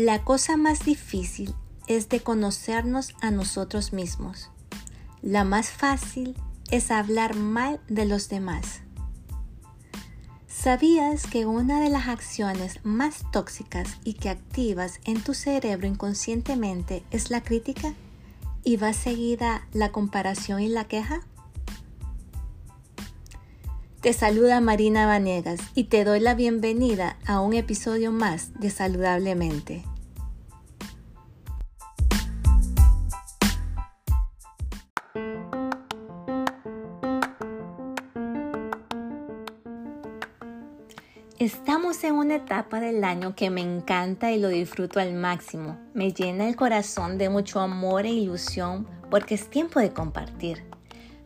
La cosa más difícil es de conocernos a nosotros mismos. La más fácil es hablar mal de los demás. ¿Sabías que una de las acciones más tóxicas y que activas en tu cerebro inconscientemente es la crítica? ¿Y va seguida la comparación y la queja? Te saluda Marina Vanegas y te doy la bienvenida a un episodio más de Saludablemente. Estamos en una etapa del año que me encanta y lo disfruto al máximo. Me llena el corazón de mucho amor e ilusión porque es tiempo de compartir.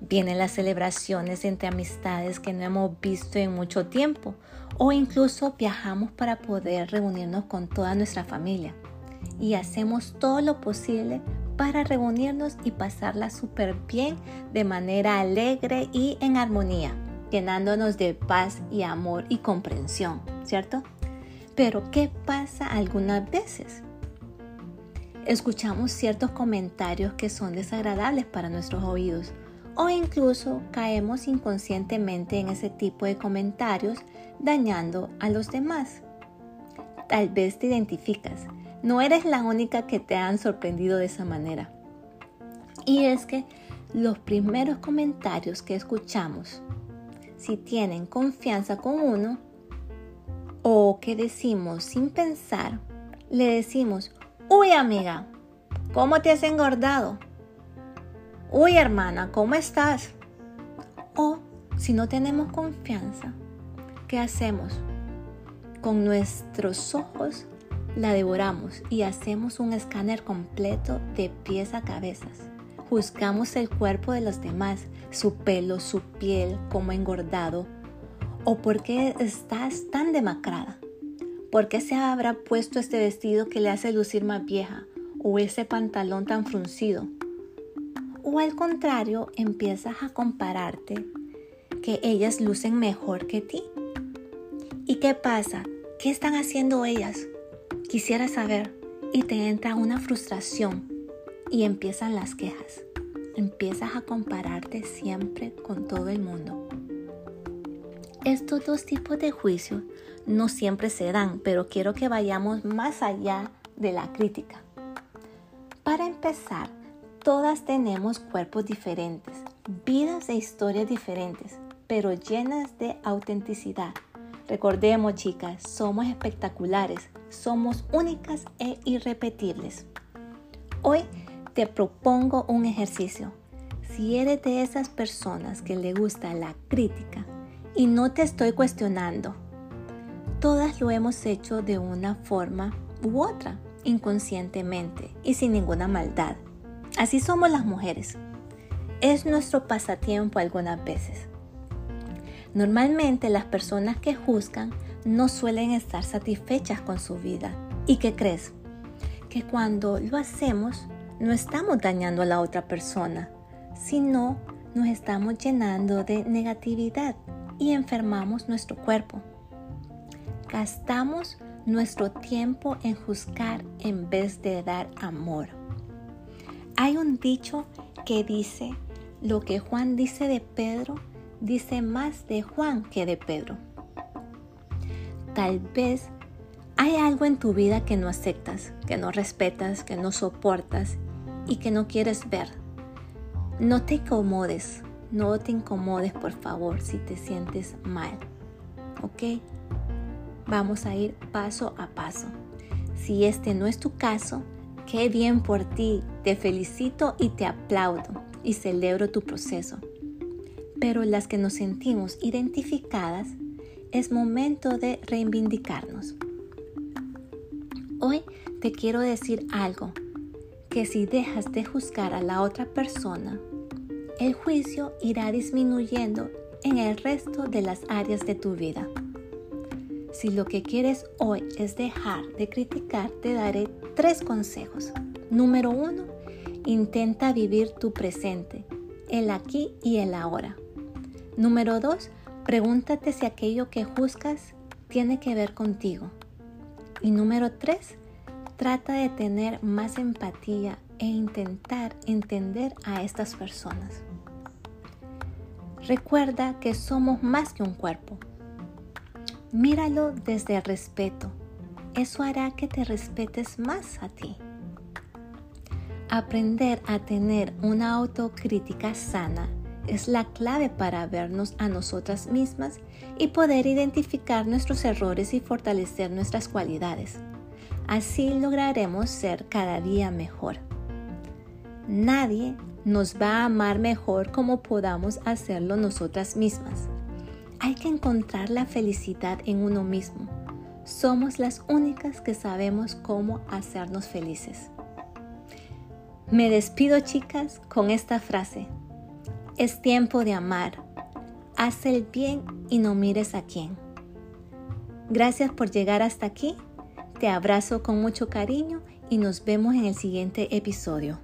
Vienen las celebraciones entre amistades que no hemos visto en mucho tiempo o incluso viajamos para poder reunirnos con toda nuestra familia. Y hacemos todo lo posible para reunirnos y pasarla súper bien de manera alegre y en armonía, llenándonos de paz y amor y comprensión, ¿cierto? Pero ¿qué pasa algunas veces? Escuchamos ciertos comentarios que son desagradables para nuestros oídos o incluso caemos inconscientemente en ese tipo de comentarios dañando a los demás. Tal vez te identificas, no eres la única que te han sorprendido de esa manera. Y es que los primeros comentarios que escuchamos, si tienen confianza con uno o que decimos sin pensar, le decimos, uy amiga, ¿cómo te has engordado? Uy hermana, ¿cómo estás? O si no tenemos confianza, ¿qué hacemos? Con nuestros ojos la devoramos y hacemos un escáner completo de pies a cabezas. Juzgamos el cuerpo de los demás, su pelo, su piel, cómo engordado, o por qué estás tan demacrada. ¿Por qué se habrá puesto este vestido que le hace lucir más vieja? ¿O ese pantalón tan fruncido? O al contrario, empiezas a compararte que ellas lucen mejor que ti. ¿Y qué pasa? ¿Qué están haciendo ellas? Quisiera saber. Y te entra una frustración y empiezan las quejas. Empiezas a compararte siempre con todo el mundo. Estos dos tipos de juicios no siempre se dan, pero quiero que vayamos más allá de la crítica. Para empezar, Todas tenemos cuerpos diferentes, vidas e historias diferentes, pero llenas de autenticidad. Recordemos, chicas, somos espectaculares, somos únicas e irrepetibles. Hoy te propongo un ejercicio. Si eres de esas personas que le gusta la crítica y no te estoy cuestionando, todas lo hemos hecho de una forma u otra, inconscientemente y sin ninguna maldad. Así somos las mujeres. Es nuestro pasatiempo algunas veces. Normalmente las personas que juzgan no suelen estar satisfechas con su vida. ¿Y qué crees? Que cuando lo hacemos no estamos dañando a la otra persona, sino nos estamos llenando de negatividad y enfermamos nuestro cuerpo. Gastamos nuestro tiempo en juzgar en vez de dar amor. Hay un dicho que dice, lo que Juan dice de Pedro, dice más de Juan que de Pedro. Tal vez hay algo en tu vida que no aceptas, que no respetas, que no soportas y que no quieres ver. No te incomodes, no te incomodes por favor si te sientes mal. ¿Ok? Vamos a ir paso a paso. Si este no es tu caso, Qué bien por ti, te felicito y te aplaudo y celebro tu proceso. Pero las que nos sentimos identificadas, es momento de reivindicarnos. Hoy te quiero decir algo, que si dejas de juzgar a la otra persona, el juicio irá disminuyendo en el resto de las áreas de tu vida. Si lo que quieres hoy es dejar de criticar, te daré tres consejos. Número uno, intenta vivir tu presente, el aquí y el ahora. Número dos, pregúntate si aquello que juzgas tiene que ver contigo. Y número tres, Trata de tener más empatía e intentar entender a estas personas. Recuerda que somos más que un cuerpo. Míralo desde el respeto. Eso hará que te respetes más a ti. Aprender a tener una autocrítica sana es la clave para vernos a nosotras mismas y poder identificar nuestros errores y fortalecer nuestras cualidades. Así lograremos ser cada día mejor. Nadie nos va a amar mejor como podamos hacerlo nosotras mismas. Hay que encontrar la felicidad en uno mismo. Somos las únicas que sabemos cómo hacernos felices. Me despido chicas con esta frase. Es tiempo de amar. Haz el bien y no mires a quién. Gracias por llegar hasta aquí. Te abrazo con mucho cariño y nos vemos en el siguiente episodio.